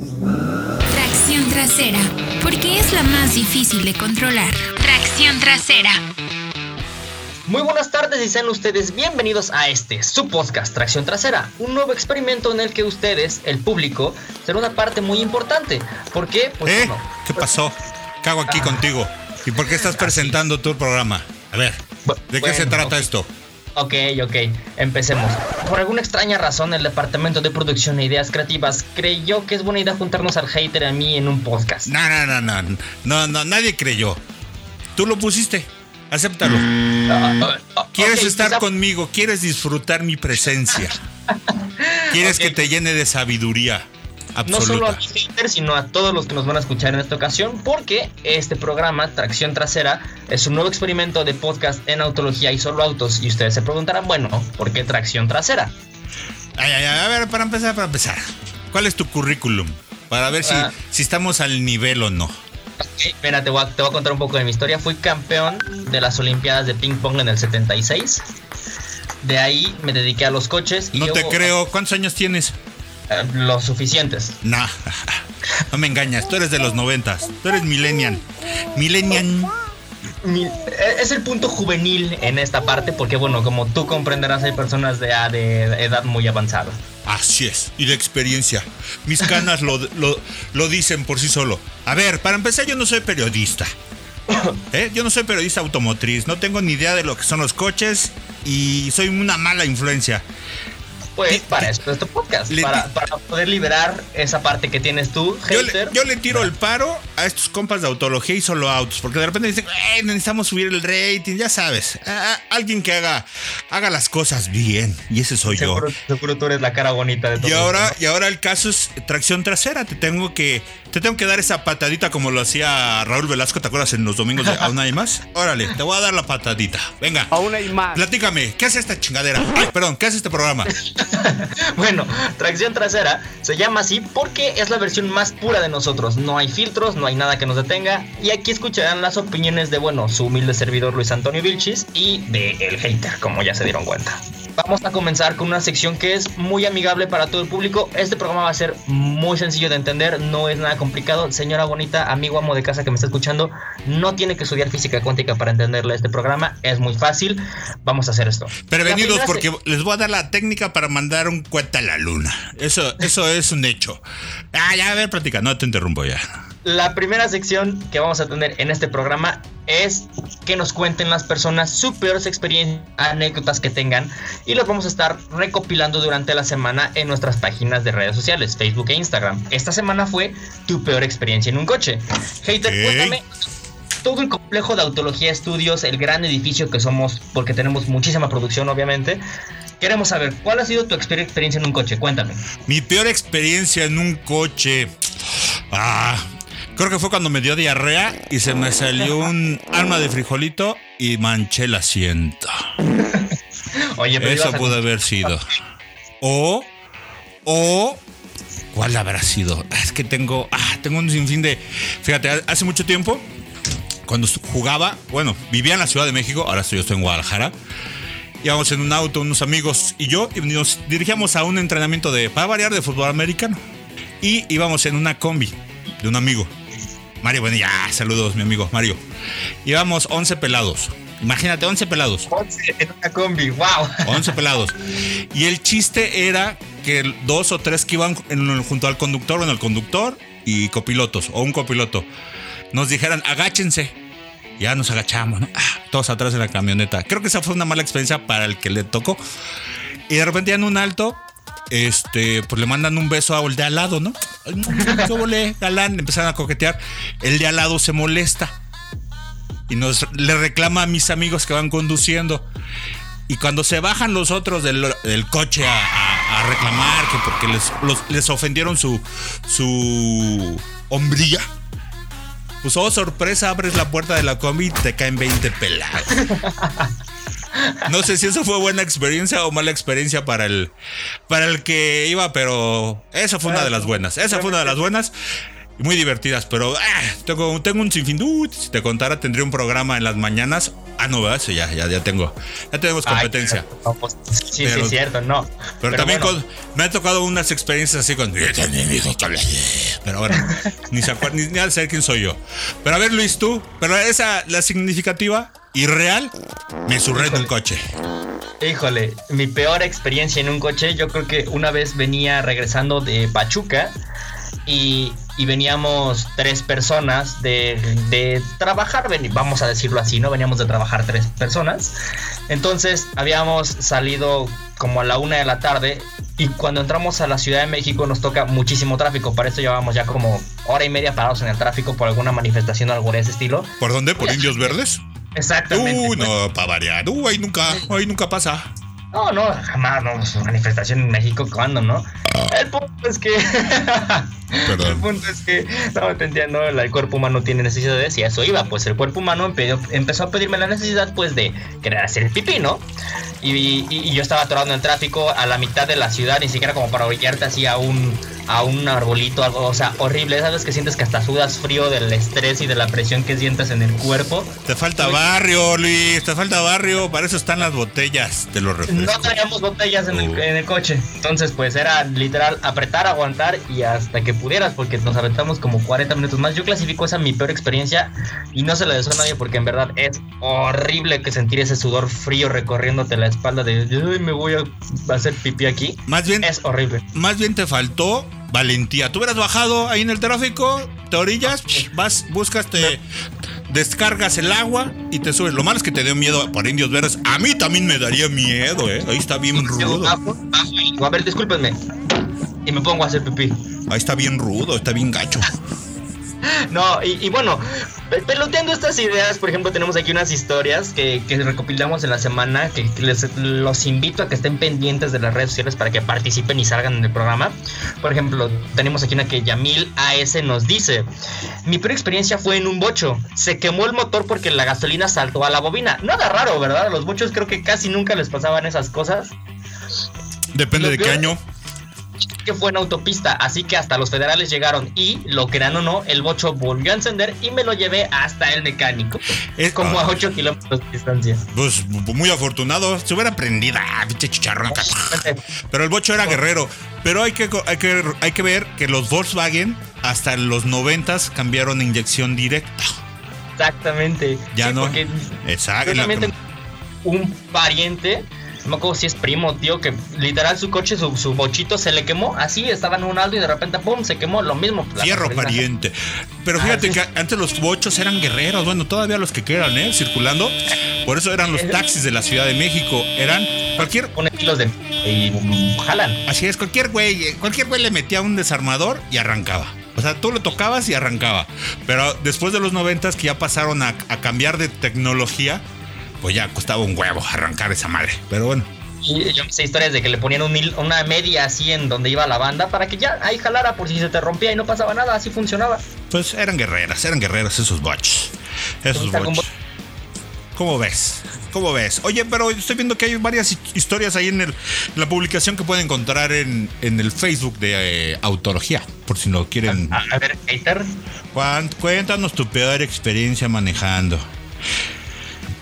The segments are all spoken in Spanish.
Tracción trasera, porque es la más difícil de controlar. Tracción trasera. Muy buenas tardes y sean ustedes bienvenidos a este, su podcast Tracción Trasera, un nuevo experimento en el que ustedes, el público, será una parte muy importante. ¿Por qué? Pues, ¿Eh? ¿Qué pasó? Cago aquí ah. contigo. ¿Y por qué estás presentando tu programa? A ver, ¿de qué se trata esto? Ok, ok, empecemos. Por alguna extraña razón, el departamento de producción e ideas creativas creyó que es buena idea juntarnos al hater a mí en un podcast. No, no, no, no, no, no, nadie creyó. Tú lo pusiste. Acéptalo. Ah, ah, quieres estar conmigo, quieres disfrutar mi presencia. quieres que te llene de sabiduría. No solo a mis haters, sino a todos los que nos van a escuchar en esta ocasión, porque este programa, Tracción Trasera, es un nuevo experimento de podcast en autología y solo autos. Y ustedes se preguntarán, bueno, ¿por qué tracción trasera? Ay, ay, a ver, para empezar, para empezar. ¿Cuál es tu currículum? Para ver si, ah. si estamos al nivel o no. Okay, mira, te voy, a, te voy a contar un poco de mi historia. Fui campeón de las Olimpiadas de ping pong en el 76. De ahí me dediqué a los coches. no te creo. ¿Cuántos años tienes? Eh, los suficientes. No, no me engañas, tú eres de los noventas, tú eres millennial. Millennial. Eh, es el punto juvenil en esta parte porque bueno, como tú comprenderás hay personas de, de edad muy avanzada. Así es, y de experiencia. Mis canas lo, lo, dicen por sí solo. A ver, para empezar yo no soy periodista. ¿Eh? Yo no soy periodista automotriz, no tengo ni idea de lo que son los coches y soy una mala influencia pues para eso es tu podcast, para, poder liberar esa parte que tienes tú, Yo le, tiro el paro a estos compas de autología y solo autos, porque de repente dicen, necesitamos subir el rating, ya sabes, alguien que haga, haga las cosas bien, y ese soy yo. Seguro tú eres la cara bonita de todo. Y ahora, y ahora el caso es tracción trasera, te tengo que, te tengo que dar esa patadita como lo hacía Raúl Velasco, ¿te acuerdas en los domingos de Aún hay más? Órale, te voy a dar la patadita. Venga. Aún hay más. Platícame, ¿qué hace esta chingadera? Ay, perdón, ¿qué hace este programa? bueno, tracción trasera se llama así porque es la versión más pura de nosotros. No hay filtros, no hay nada que nos detenga. Y aquí escucharán las opiniones de, bueno, su humilde servidor Luis Antonio Vilchis y de El Hater, como ya se dieron cuenta. Vamos a comenzar con una sección que es muy amigable para todo el público. Este programa va a ser muy sencillo de entender, no es nada complicado. Señora bonita, amigo amo de casa que me está escuchando, no tiene que estudiar física cuántica para entenderle este programa, es muy fácil. Vamos a hacer esto. Prevenidos porque les voy a dar la técnica para mandar un cuenta a la luna. Eso, eso es un hecho. Ah, ya, a ver, práctica, no te interrumpo ya. La primera sección que vamos a tener en este programa es que nos cuenten las personas sus peores experiencias, anécdotas que tengan y los vamos a estar recopilando durante la semana en nuestras páginas de redes sociales, Facebook e Instagram. Esta semana fue tu peor experiencia en un coche. Hater, cuéntame todo el complejo de Autología Estudios, el gran edificio que somos, porque tenemos muchísima producción, obviamente. Queremos saber, ¿cuál ha sido tu experiencia en un coche? Cuéntame. Mi peor experiencia en un coche. Ah, Creo que fue cuando me dio diarrea y se me salió un arma de frijolito y manché el asiento. Oye, pero Eso pudo haber sido. O, o, ¿cuál habrá sido? Es que tengo, ah, tengo un sinfín de. Fíjate, hace mucho tiempo, cuando jugaba, bueno, vivía en la Ciudad de México, ahora yo estoy en Guadalajara. Íbamos en un auto, unos amigos y yo, y nos dirigíamos a un entrenamiento de, para variar, de fútbol americano. Y íbamos en una combi de un amigo. Mario, bueno, ya, saludos, mi amigo Mario. Íbamos 11 pelados. Imagínate, 11 pelados. 11 en una combi, wow. 11 pelados. Y el chiste era que dos o tres que iban junto al conductor, bueno, el conductor y copilotos, o un copiloto, nos dijeran, agáchense. Ya nos agachamos, ¿no? Ah, todos atrás de la camioneta. Creo que esa fue una mala experiencia para el que le tocó. Y de repente en un alto, este, pues le mandan un beso a el de al lado, ¿no? ¿Qué galán? Empezaron a coquetear. El de al lado se molesta y nos le reclama a mis amigos que van conduciendo. Y cuando se bajan los otros del, coche a, reclamar que porque les, les ofendieron su, su hombría, pues oh sorpresa, abres la puerta de la combi y te caen 20 pelados. No sé si eso fue buena experiencia o mala experiencia para el, para el que iba, pero esa fue una de las buenas. Esa fue una de las buenas. y muy divertidas, pero ah, tengo, tengo un sinfín. Uh, si te contara, tendría un programa en las mañanas. Ah, no, ¿verdad? Sí, ya, ya, ya tengo. Ya tenemos competencia. Ay, no, pues, sí, Pero- sí, cierto, no. Pero, también bueno, con- me han tocado unas experiencias así con. Pero bueno, ni se acuerdan, ni, ni al saber quién soy yo. Pero a ver, Luis, tú. Pero esa, la significativa y real, me surré en un coche. Híjole, mi peor experiencia en un coche, yo creo que una vez venía regresando de Pachuca y, y veníamos tres personas de, de trabajar, vamos a decirlo así, ¿no? Veníamos de trabajar tres personas. Entonces habíamos salido como a la una de la tarde y cuando entramos a la Ciudad de México nos toca muchísimo tráfico. Para eso llevábamos ya como hora y media parados en el tráfico por alguna manifestación o algo de ese estilo. ¿Por dónde? ¿Por Indios Verdes? Exactamente. Uy, pues. no, para variar. Uy, ahí nunca, ahí nunca pasa. No, no, jamás, no, pues, manifestación en México, ¿cuándo, no? El punto es que. Perdón. El punto es que, no, te entiendo, el, el cuerpo humano tiene necesidades y a eso iba, pues el cuerpo humano empe- empezó a pedirme la necesidad, pues, de querer hacer el pipí, ¿no? Y, y- y yo estaba atorado en el tráfico a la mitad de la ciudad, ni siquiera como para orillarte así a un, a un arbolito, algo, o sea, horrible. ¿Sabes que sientes que hasta sudas frío del estrés y de la presión que sientes en el cuerpo? Te falta barrio, Luis. Te falta barrio. Para eso están las botellas de los refrescos. No traíamos botellas en, el, Oh. en el coche. Entonces, pues era literal apretar, aguantar y hasta que pudieras, porque nos aventamos como 40 minutos más. Yo clasifico esa mi peor experiencia y no se la deseo a nadie porque en verdad es horrible que sentir ese sudor frío recorriéndote la espalda de "Ay, me voy a hacer pipí aquí. Más bien, Es horrible. más bien te faltó valentía. Tú hubieras bajado ahí en el tráfico, te orillas, vas, buscas, te descargas el agua y te subes. Lo malo es que te dio miedo por indios verdes. A mí también me daría miedo, ¿eh? Ahí está bien rudo. a ver, discúlpenme. Y me pongo a hacer pipí. Ahí está bien rudo, está bien gacho. No, y, y bueno, pe- peloteando estas ideas, por ejemplo, tenemos aquí unas historias que, que recopilamos en la semana, que, que les los invito a que estén pendientes de las redes sociales para que participen y salgan en el programa. Por ejemplo, tenemos aquí una que Yamil AS nos dice, mi peor experiencia fue en un bocho, se quemó el motor porque la gasolina saltó a la bobina. Nada raro, ¿verdad? A los bochos creo que casi nunca les pasaban esas cosas. Depende Lo de qué año. Que fue en autopista, así que hasta los federales llegaron y, lo crean o no, el bocho volvió a encender y me lo llevé hasta el mecánico. Es- como a ah. 8 kilómetros de distancia. Pues muy afortunado. Se hubiera prendido. Ah, pinche chicharrón. Pero el bocho era guerrero. Pero hay que, hay que, hay que ver que los Volkswagen hasta los 90 cambiaron a inyección directa. Exactamente. Ya Sí, no. Exacto. yo también tengo un pariente, no me acuerdo si es primo, tío, que literal su coche, su, su bochito se le quemó. Así estaba en un alto y de repente, ¡pum! se quemó. Lo mismo. Fierro pariente. Pero Ah, fíjate sí. que antes los bochos eran guerreros. Bueno, todavía los que quedan, ¿eh? Circulando. Por eso eran los taxis de la Ciudad de México. Eran cualquier. Pone kilos de. y jalan. Así es, cualquier güey. eh, Cualquier güey le metía un desarmador y arrancaba. O sea, tú lo tocabas y arrancaba. Pero después de los noventas que ya pasaron a, a cambiar de tecnología, pues ya costaba un huevo arrancar esa madre. Pero bueno. Y yo me sé historias de que le ponían un una media así en donde iba la banda para que ya ahí jalara por si se te rompía y no pasaba nada, así funcionaba. Pues eran guerreras, eran guerreros esos bots. Esos bots. ¿Cómo ves? ¿Cómo ves? Oye, pero estoy viendo que hay varias hi- historias ahí en, el- en la publicación que pueden encontrar en, en el Facebook de eh, Autología, por si no quieren. A, a ver, hater. Cuéntanos tu peor experiencia manejando.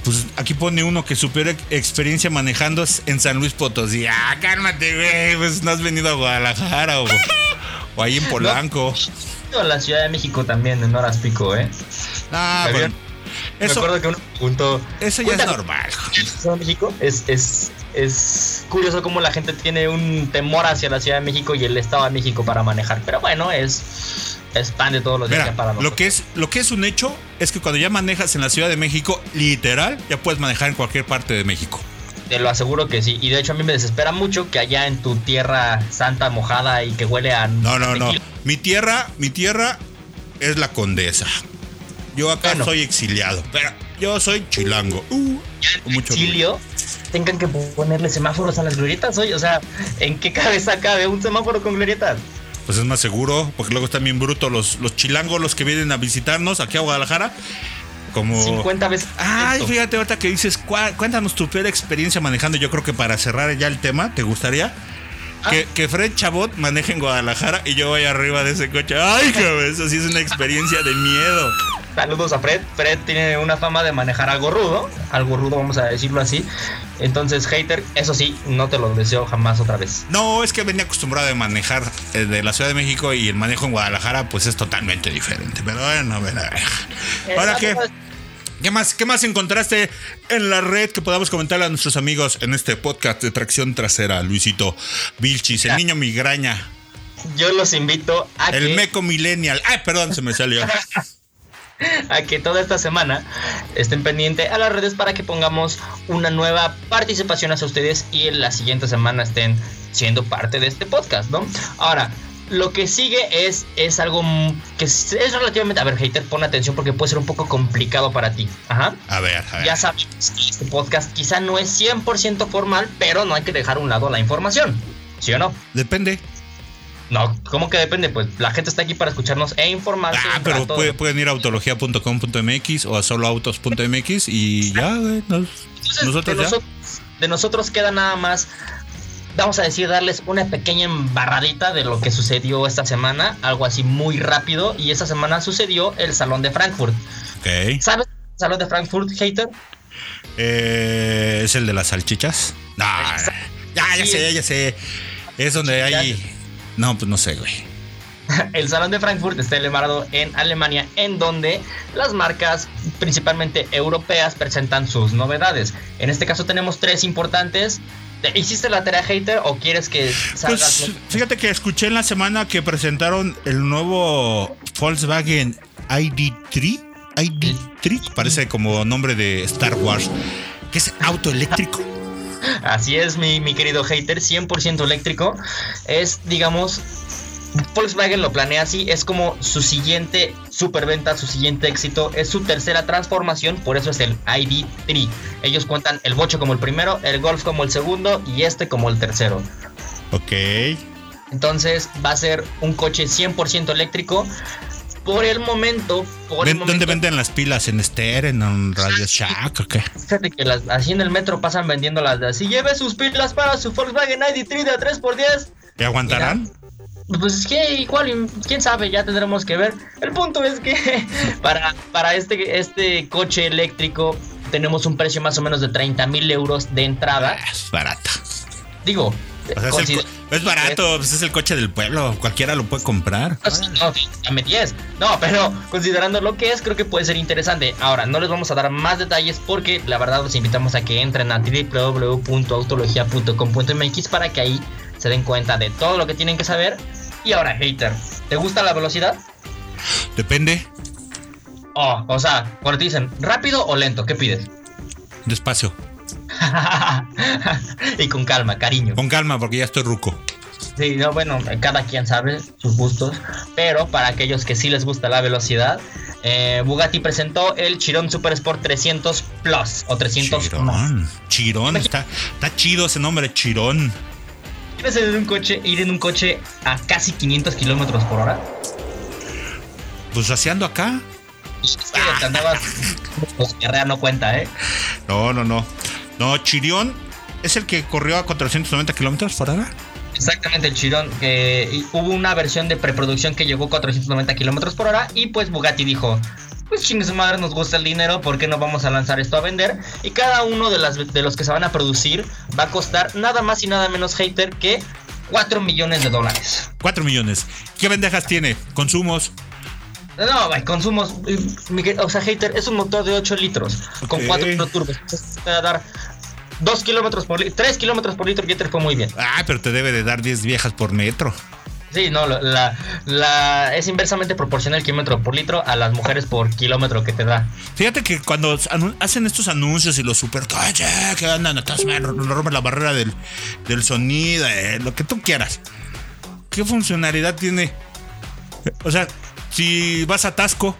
Pues aquí pone uno que su peor ex- experiencia manejando es en San Luis Potosí. Ah, cálmate, güey. Pues no has venido a Guadalajara o, o ahí en Polanco. A la Ciudad de México también en horas pico, ¿eh? Ah, Me bueno. habían- Me Eso, acuerdo que uno preguntó. eso ya es normal. Ciudad de México es, es, es curioso cómo la gente tiene un temor hacia la Ciudad de México y el Estado de México para manejar. Pero bueno, es, es pan de todos los días Mira, para lo nosotros. que, es, lo que es un hecho es que cuando ya manejas en la Ciudad de México, literal, ya puedes manejar en cualquier parte de México. Te lo aseguro que sí. Y de hecho a mí me desespera mucho que allá en tu tierra santa mojada y que huele a... No, no, no. Mi tierra, mi tierra es la condesa. Yo acá Bueno. soy exiliado, pero yo soy chilango. Uh, mucho. Exilio, tengan que ponerle semáforos a las glorietas hoy. O sea, ¿en qué cabeza cabe un semáforo con glorietas? Pues es más seguro, porque luego están bien brutos los, los chilangos, los que vienen a visitarnos aquí a Guadalajara. Como. 50 veces. Ay, esto. fíjate ahorita que dices, cuéntanos tu peor experiencia manejando. Yo creo que para cerrar ya el tema, ¿te gustaría? Que, que Fred Chabot maneje en Guadalajara y yo vaya arriba de ese coche. Ay, cabrón, eso sí es una experiencia de miedo. Saludos a Fred. Fred tiene una fama de manejar algo rudo, algo rudo, vamos a decirlo así. Entonces, hater, eso sí, no te lo deseo jamás otra vez. No, es que venía acostumbrado a manejar eh, de la Ciudad de México y el manejo en Guadalajara, pues es totalmente diferente. Pero bueno, bueno. ¿Ahora qué? ¿Qué más, ¿Qué más encontraste en la red que podamos comentarle a nuestros amigos en este podcast de tracción trasera, Luisito Vilchis, el niño migraña? Yo los invito a El que, meco millennial. Ay, perdón, se me salió. a que toda esta semana estén pendientes a las redes para que pongamos una nueva participación hacia ustedes y en la siguiente semana estén siendo parte de este podcast, ¿no? Ahora, lo que sigue es, es algo que es, es relativamente... A ver, hater, pon atención porque puede ser un poco complicado para ti. Ajá. A ver, a ver. Ya sabes que este podcast quizá no es 100% formal, pero no hay que dejar a un lado la información. ¿Sí o no? Depende. No, ¿cómo que depende? Pues la gente está aquí para escucharnos e informarse. Ah, pero puede- pueden ir a autología.com.mx o a soloautos.mx y ya, güey. nos- Entonces, nosotros de, ya. de nosotros queda nada más, vamos a decir, darles una pequeña embarradita de lo que sucedió esta semana, algo así muy rápido, y esta semana sucedió el Salón de Frankfurt. Ok. ¿Sabes el Salón de Frankfurt, hater? Eh, ¿Es el de las salchichas? Ya, ya Sí, sé, ya sé. Es donde hay. No, pues no sé, güey. El Salón de Frankfurt está celebrado en Alemania, en donde las marcas, principalmente europeas, presentan sus novedades. En este caso tenemos tres importantes. ¿Te- ¿Hiciste la tarea hater o quieres que salgas? Pues fíjate que escuché en la semana que presentaron el nuevo Volkswagen ID3. ID3, parece como nombre de Star Wars, que es auto eléctrico. Así es, mi, mi querido hater, 100% eléctrico. Es, digamos, Volkswagen lo planea así, es como su siguiente superventa, su siguiente éxito, es su tercera transformación, por eso es el ID3. Ellos cuentan el Bocho como el primero, el Golf como el segundo y este como el tercero. Ok. Entonces va a ser un coche 100% eléctrico. Por el momento, por el ¿Dónde momento, venden las pilas? ¿En Ster? ¿En un Radio Shack? ¿O qué? Fíjate que las, así en el metro pasan vendiendo las de así. Lleve sus pilas para su Volkswagen ID3 de 3x10. ¿Y aguantarán? Pues es que igual, quién sabe, ya tendremos que ver. El punto es que para, para este, este coche eléctrico tenemos un precio más o menos de 30 mil euros de entrada. Ah, Es barato. Digo, O sea, es, el es barato, pues es el coche del pueblo. Cualquiera lo puede comprar. No, sí, no, dame 10. No, pero considerando lo que es, creo que puede ser interesante. Ahora, no les vamos a dar más detalles porque la verdad los invitamos a que entren a www.autologia.com.mx para que ahí se den cuenta de todo lo que tienen que saber. Y ahora, hater, ¿te gusta la velocidad? Depende. Oh, o sea, cuando te dicen rápido o lento, ¿qué pides? Despacio. y con calma, cariño. Con calma, porque ya estoy ruco. Sí, no, bueno, cada quien sabe sus gustos, pero para aquellos que sí les gusta la velocidad, eh, Bugatti presentó el Chiron Super Sport 300 Plus o 300 más. Chirón. Chirón. Está, está chido ese nombre, Chirón. ¿Quieres ir en un coche, ir en un coche a casi 500 kilómetros por hora? Pues raseando acá. Es que te andabas, pues, carrera no cuenta, ¿eh? No, no, no. No, Chirión es el que corrió a 490 kilómetros por hora. Exactamente, el Chiron. que hubo una versión de preproducción que llegó a 490 kilómetros por hora y pues Bugatti dijo, pues chingue su madre, nos gusta el dinero, ¿por qué no vamos a lanzar esto a vender? Y cada uno de, las, de los que se van a producir va a costar nada más y nada menos hater que 4 millones de dólares. 4 millones. ¿Qué bendejas tiene? Consumos. No, güey, consumos, eh, que- o sea, hater, es un motor de 8 litros con Ok. 4 turbos. Entonces, te va a dar 2 kilómetros por litro, 3 kilómetros por litro y te fue muy bien. Ah, pero te debe de dar 10 viejas por metro. Sí, no, la, la, es inversamente proporcional el kilómetro por litro a las mujeres por kilómetro que te da. Fíjate que cuando hacen estos anuncios y los super coches que andan atrás, rompen la barrera del, del sonido, eh, lo que tú quieras. ¿Qué funcionalidad tiene? O sea, si vas a Tasco,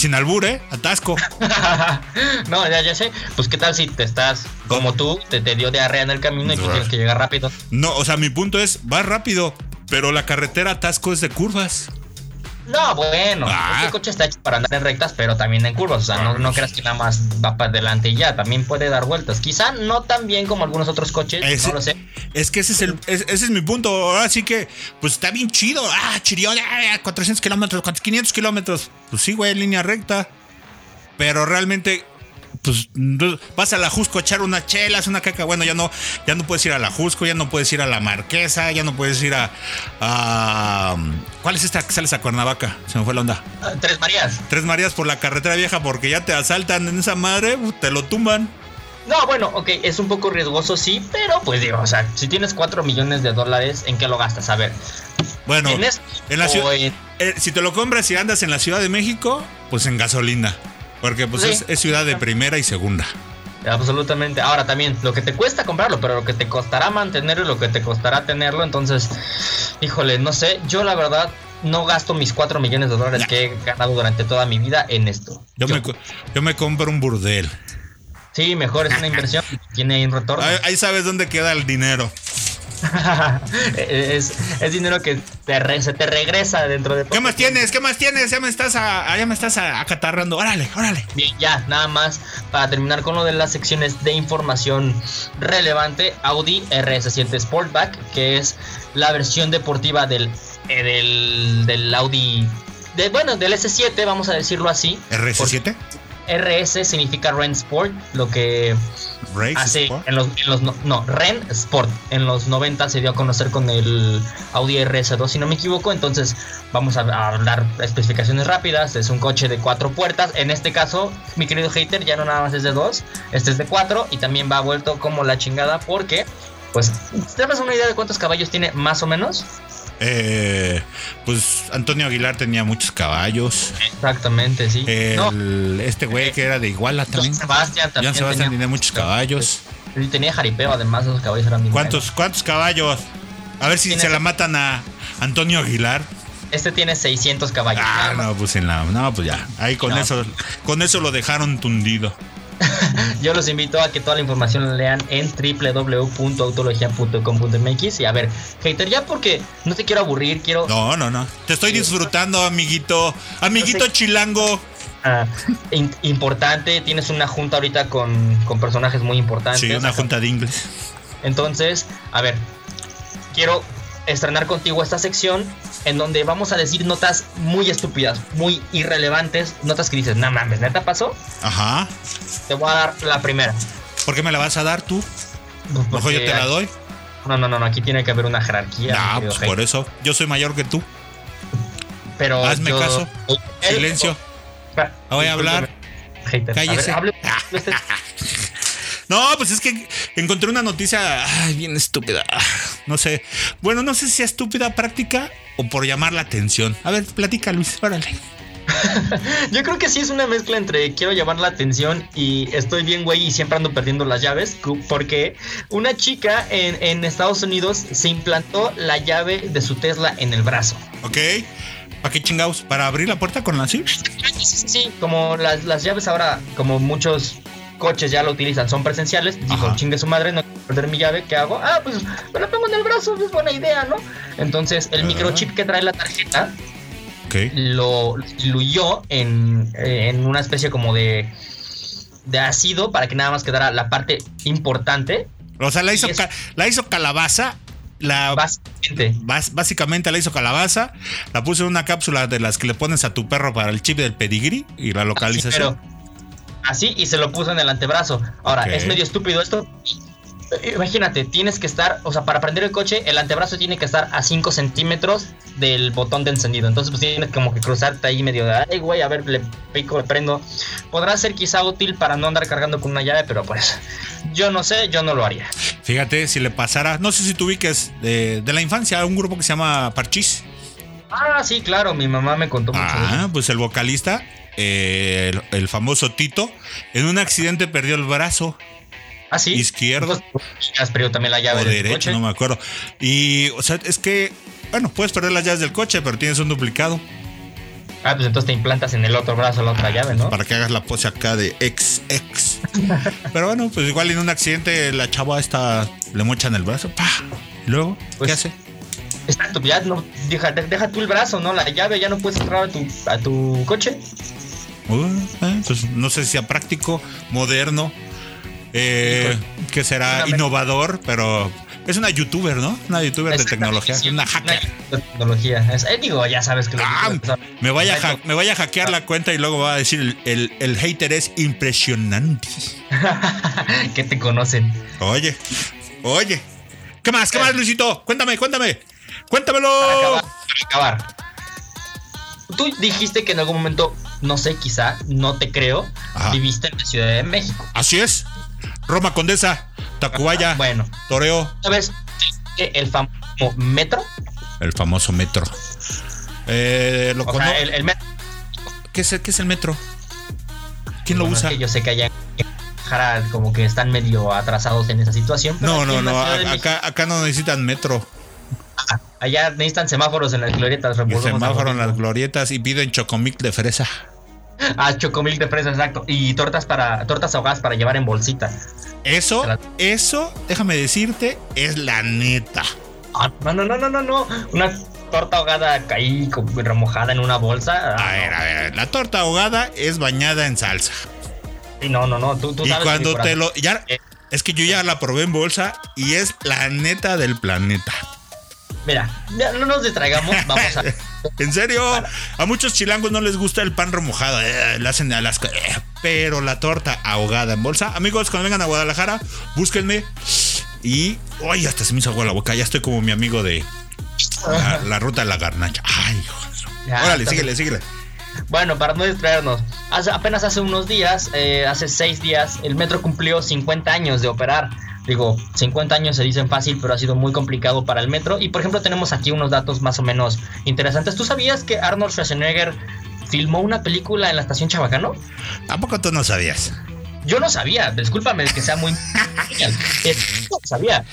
sin albur, ¿eh? Atasco. no, ya, ya sé. Pues qué tal si te estás como tú, te, te dio diarrea en el camino y tú tienes que llegar rápido. No, o sea, mi punto es, vas rápido, pero la carretera Atasco es de curvas. No, bueno, Ah. este coche está hecho para andar en rectas, pero también en curvas. O sea, no, no creas que nada más va para adelante y ya. También puede dar vueltas. Quizá no tan bien como algunos otros coches, Ese- no lo sé. Es que ese es, el, es- ese es mi punto. Ahora sí que, pues está bien chido. Ah, chirión, ah, 400 kilómetros, 500 kilómetros. Pues sí, güey, línea recta. Pero realmente, pues vas a la Jusco a echar unas chelas, una caca. Bueno, ya no, ya no puedes ir a la Jusco, ya no puedes ir a la Marquesa, ya no puedes ir a. a- ¿Cuál es esta que sales a Cuernavaca? Se me fue la onda. Ah, Tres Marías. Tres Marías por la carretera vieja porque ya te asaltan en esa madre, te lo tumban. No, bueno, ok, es un poco riesgoso, sí, pero pues digo, o sea, si tienes 4 millones de dólares, ¿en qué lo gastas? A ver, Bueno, ¿en en la ciudad, en- eh, si te lo compras y andas en la Ciudad de México, pues en gasolina. Porque pues Sí. es, es ciudad de primera y segunda. Absolutamente. Ahora también, lo que te cuesta comprarlo, pero lo que te costará mantenerlo y lo que te costará tenerlo, entonces, híjole, no sé, yo la verdad no gasto mis 4 millones de dólares que he ganado durante toda mi vida en esto. Yo, Yo. Me, yo me compro un burdel. Sí, mejor es una inversión, tiene ahí un retorno. Ahí, ahí sabes dónde queda el dinero. es, es dinero que te re- se te regresa dentro de ¿Qué poco más tiempo. tienes? ¿Qué más tienes? Ya me estás, a- ya me estás acatarrando. Órale, órale. Bien, ya, nada más para terminar con lo de las secciones de información relevante, Audi RS7 Sportback, que es la versión deportiva del, eh, del, del Audi, de, bueno, del S7, vamos a decirlo así. RS7. RS significa Ren Sport, lo que hace Sport. en los, en los no, no, Ren Sport. En los 90 se dio a conocer con el Audi RS2, si no me equivoco. Entonces, vamos a, a hablar especificaciones rápidas. Es un coche de cuatro puertas. En este caso, mi querido hater, ya no nada más es de dos, este es de cuatro. Y también va vuelto como la chingada porque, pues, ¿te das una idea de cuántos caballos tiene más o menos? Eh, pues Antonio Aguilar tenía muchos caballos. Exactamente, sí. no, El, este güey que era de Iguala también. Joan Sebastián también. Sebastián tenía, tenía muchos caballos. Y tenía jaripeo, además, esos caballos eran bien buenos. ¿Cuántos, cuántos caballos? A ver si se la matan a Antonio Aguilar. Este tiene 600 caballos. Ah, no, pues en la. No, pues ya. Ahí con No. eso. Con eso lo dejaron tundido. Yo los invito a que toda la información la lean en www.autologia.com.mx y a ver, hater, ya porque no te quiero aburrir, quiero No, no, no. Te estoy disfrutando, amiguito. Amiguito chilango. ah, in- importante, tienes una junta ahorita con, con personajes muy importantes. Sí, una junta de inglés. Entonces, a ver, quiero estrenar contigo esta sección en donde vamos a decir notas muy estúpidas, muy irrelevantes, notas que dices, no mames, ¿neta pasó? Ajá. Te voy a dar la primera. ¿Por qué me la vas a dar tú? Pues Mejor yo te la doy. No, no, no, no, aquí tiene que haber una jerarquía. Ah, pues por eso. Yo soy mayor que tú. Pero Hazme yo- caso. Silencio. Voy a hablar. Cállese. Ver, hable- este- No, pues es que encontré una noticia ay, bien estúpida. No sé. Bueno, no sé si es estúpida práctica o por llamar la atención. A ver, platica, Luis. Órale. Yo creo que sí es una mezcla entre quiero llamar la atención y estoy bien, güey, y siempre ando perdiendo las llaves. Porque una chica en, en Estados Unidos se implantó la llave de su Tesla en el brazo. ¿Ok? ¿Para qué chingados? ¿Para abrir la puerta con la así? Sí, como las, las llaves ahora, como muchos coches ya lo utilizan, son presenciales. Dijo, chingue su madre, no quiero perder mi llave, ¿qué hago? Ah, pues me la pongo en el brazo, es buena idea, ¿no? Entonces, el Ah. microchip que trae la tarjeta lo diluyó en, eh, en una especie como de, de ácido para que nada más quedara la parte importante. O sea, la hizo, es- la hizo calabaza. La, Básicamente. bas- básicamente la hizo calabaza. La puso en una cápsula de las que le pones a tu perro para el chip del pedigrí y la Así, localización. Así y se lo puso en el antebrazo. Ahora, es medio estúpido esto. Imagínate, tienes que estar, o sea, para prender el coche, el antebrazo tiene que estar a 5 centímetros del botón de encendido. Entonces, pues tienes como que cruzarte ahí medio de, ay, güey, a ver, le pico, le prendo. Podrá ser quizá útil para no andar cargando con una llave, pero pues, yo no sé, yo no lo haría. Fíjate, si le pasara, no sé si tú ubiques de, de la infancia, un grupo que se llama Parchís. Ah, sí, claro, mi mamá me contó mucho Ah, pues el vocalista, eh, el, el famoso Tito, en un accidente perdió el brazo Ah, sí. izquierdo. Has perdido también la llave o del derecho, coche. no me acuerdo. Y, o sea, es que, bueno, puedes perder las llaves del coche, pero tienes un duplicado Ah, pues entonces te implantas en el otro brazo la otra llave, ¿no? para que hagas la pose acá de ex, ex. pero bueno, pues igual en un accidente la chava esta le mochan el brazo, pa. Y luego, Pues, ¿qué hace? Exacto, ya no, deja, de- deja tú el brazo, ¿no? La llave ya no puedes entrar a tu, a tu coche. Uh, eh, pues no sé si sea práctico, moderno, eh, que será Una innovador, pero Es una youtuber, ¿no? Una youtuber de tecnología. Una hacker. de tecnología. Es- eh, digo, ya sabes que Ah, me vaya, a me vaya a hackear la cuenta y luego va a decir el, el, el hater es impresionante. que te conocen. Oye, oye. ¿Qué más? ¿Qué más, Luisito? Cuéntame, cuéntame. Cuéntamelo. Para acabar, para acabar. Tú dijiste que en algún momento, no sé, quizá, no te creo, Ajá. viviste en la Ciudad de México. Así es. Roma Condesa, Tacubaya, Bueno, Toreo, ¿sabes el famoso metro? el famoso metro. Eh, ¿lo O sea, el, el metro. ¿Qué, es, el- qué es el metro? ¿Quién lo es usa? que yo sé que allá como que están medio atrasados en esa situación. pero No, no, no. Acá, acá no necesitan metro. Allá necesitan semáforos en las glorietas. Y semáforo en las glorietas y piden chocomil de fresa. Ah, chocomil de fresa, exacto. Y tortas para tortas ahogadas para llevar en bolsita. Eso, eso, déjame decirte, es la neta. Ah, no, no, no, no, no, no. Una torta ahogada ahí remojada en una bolsa. A ver, a ver, la torta ahogada es bañada en salsa. Sí, no, no, no. Tú, tú Y sabes cuando que mi te lo. Ya, Eh. es que yo ya la probé en bolsa y es la neta del planeta. Mira, ya no nos distraigamos. Vamos a. En serio, a muchos chilangos no les gusta el pan remojado, eh, hacen a las ca- eh, pero la torta ahogada en bolsa. Amigos, cuando vengan a Guadalajara, búsquenme. Y, ay, hasta se me hizo agua la boca. Ya estoy como mi amigo de la, la ruta de la garnacha. Ay, hijo de- Ya, Órale, síguele, síguele. Bueno, para no distraernos, hace, apenas hace unos días, eh, hace seis días, el metro cumplió 50 años de operar. Digo, 50 años se dicen fácil, pero ha sido muy complicado para el metro. Y por ejemplo, tenemos aquí unos datos más o menos interesantes. ¿Tú sabías que Arnold Schwarzenegger filmó una película en la estación Chabacano? ¿A poco tú no sabías? Yo no sabía, discúlpame que sea muy. Eh, no sabía.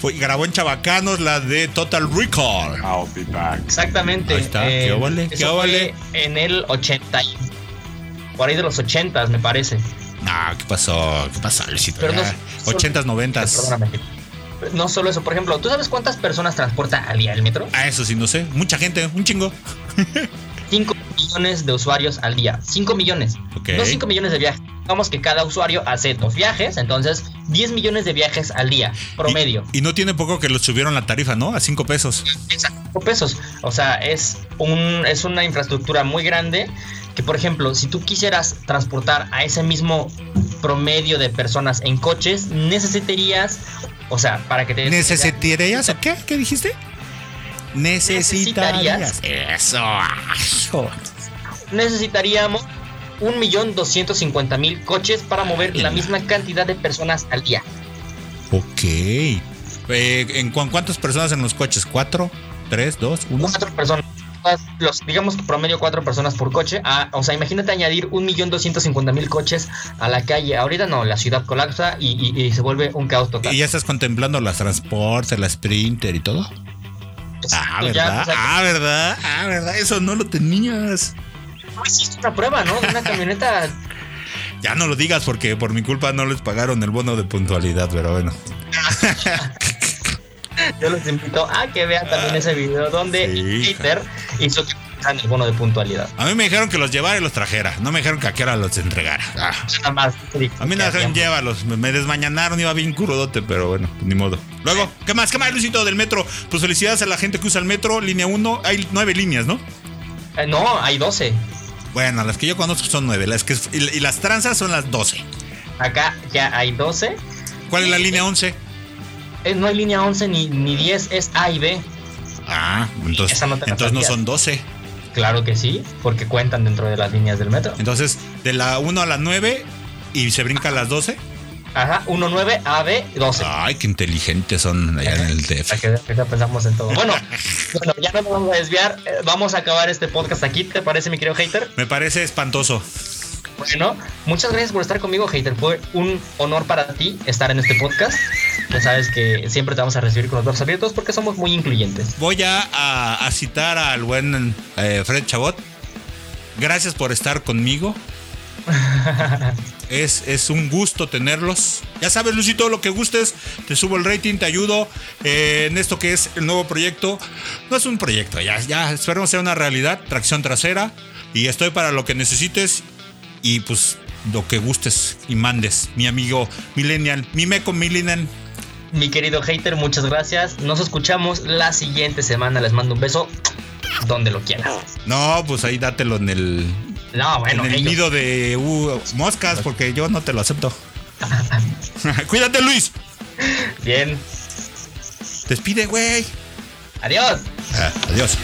Fue, grabó en Chabacanos la de Total Recall. I'll be back. Exactamente. Ahí está, qué óvole, qué eso fue óvole. En el 80. y- Por ahí de los 80, me parece. No, ¿qué pasó? ¿Qué pasó, Luisito? Pero no- Ya, 80s, 90s. Perdóname. No solo eso, por ejemplo, ¿tú sabes cuántas personas transporta al día el metro? Ah, eso sí, no sé. Mucha gente, un chingo. 5 millones de usuarios al día. 5 millones. Ok. No 5 millones de viajes. Vamos que cada usuario hace dos viajes, entonces 10 millones de viajes al día, promedio. Y, y no tiene poco que lo subieron la tarifa, ¿no? A 5 pesos. Exacto, pesos. O sea, es, un, es una infraestructura muy grande que, por ejemplo, si tú quisieras transportar a ese mismo promedio de personas en coches, necesitarías, o sea, para que te... ¿Necesitarías o qué? ¿Qué dijiste? Necesitarías. Eso. necesitaríamos un millón doscientos cincuenta mil coches para mover la misma cantidad de personas al día. Ok. Eh, ¿En cu- cuántas personas en los coches? ¿Cuatro? ¿Tres? ¿Dos? ¿Uno? Cuatro personas. Los, digamos que promedio cuatro personas por coche. Ah, o sea, imagínate añadir un millón doscientos cincuenta mil coches a la calle. Ahorita no, la ciudad colapsa y, y- y se vuelve un caos total. ¿Y ya estás contemplando las transportes, la Sprinter y todo? Ah, Pues ya, ¿verdad? o sea, Ah, ¿verdad? Ah, ¿verdad? Eso no lo tenías. no hiciste una prueba, ¿no? De una camioneta. Ya no lo digas porque por mi culpa no les pagaron el bono de puntualidad, pero bueno. Yo los invito a que vean también ese video donde Sí, Peter hizo que el bono de puntualidad. A mí me dijeron que los llevara y los trajera. No me dijeron que a qué hora los entregara. Ah. Nada más. A mí me dijeron llévalos. Me, desmañanaron, iba bien crudote, pero bueno, ni modo. Luego, ¿qué más? ¿Qué más, Luisito, del metro? Pues felicidades a la gente que usa el metro. Línea 1, hay nueve líneas, ¿no? Eh, no, hay 12. Bueno, las que yo conozco son nueve. Las que, y, y las tranzas son las 12. Acá ya hay 12. ¿Cuál es la línea 11? No hay línea 11 ni, ni 10, es A y B. Ah, entonces, no entonces no son 12. Claro que sí, porque cuentan dentro de las líneas del metro. Entonces, de la 1 a la 9 y se brinca a las 12. Ajá, 19, AB, 12. Ay, qué inteligentes son allá en el DF. Ya pensamos en todo. Bueno, bueno, ya no nos vamos a desviar. eh, Vamos a acabar este podcast aquí. ¿Te parece, mi querido hater? Me parece espantoso. Bueno, muchas gracias por estar conmigo, hater. Fue un honor para ti estar en este podcast. Ya sabes que siempre te vamos a recibir con los brazos abiertos porque somos muy incluyentes. Voy a, a- a citar al buen eh, Fred Chabot. Gracias por estar conmigo. Es, es un gusto tenerlos. Ya sabes, Lucito, lo que gustes, te subo el rating, te ayudo eh, en esto que es el nuevo proyecto. No es un proyecto, ya, ya esperemos sea una realidad, tracción trasera. Y estoy para lo que necesites y pues lo que gustes y mandes. Mi amigo Millennial, mi meco Millennial. Mi querido hater, muchas gracias. Nos escuchamos la siguiente semana. Les mando un beso donde lo quieran. No, pues ahí dátelo en el, No, bueno, en el ellos- nido de uh, moscas, porque yo no te lo acepto. Cuídate, Luis. Bien. Despide, güey. Adiós. Ah, adiós.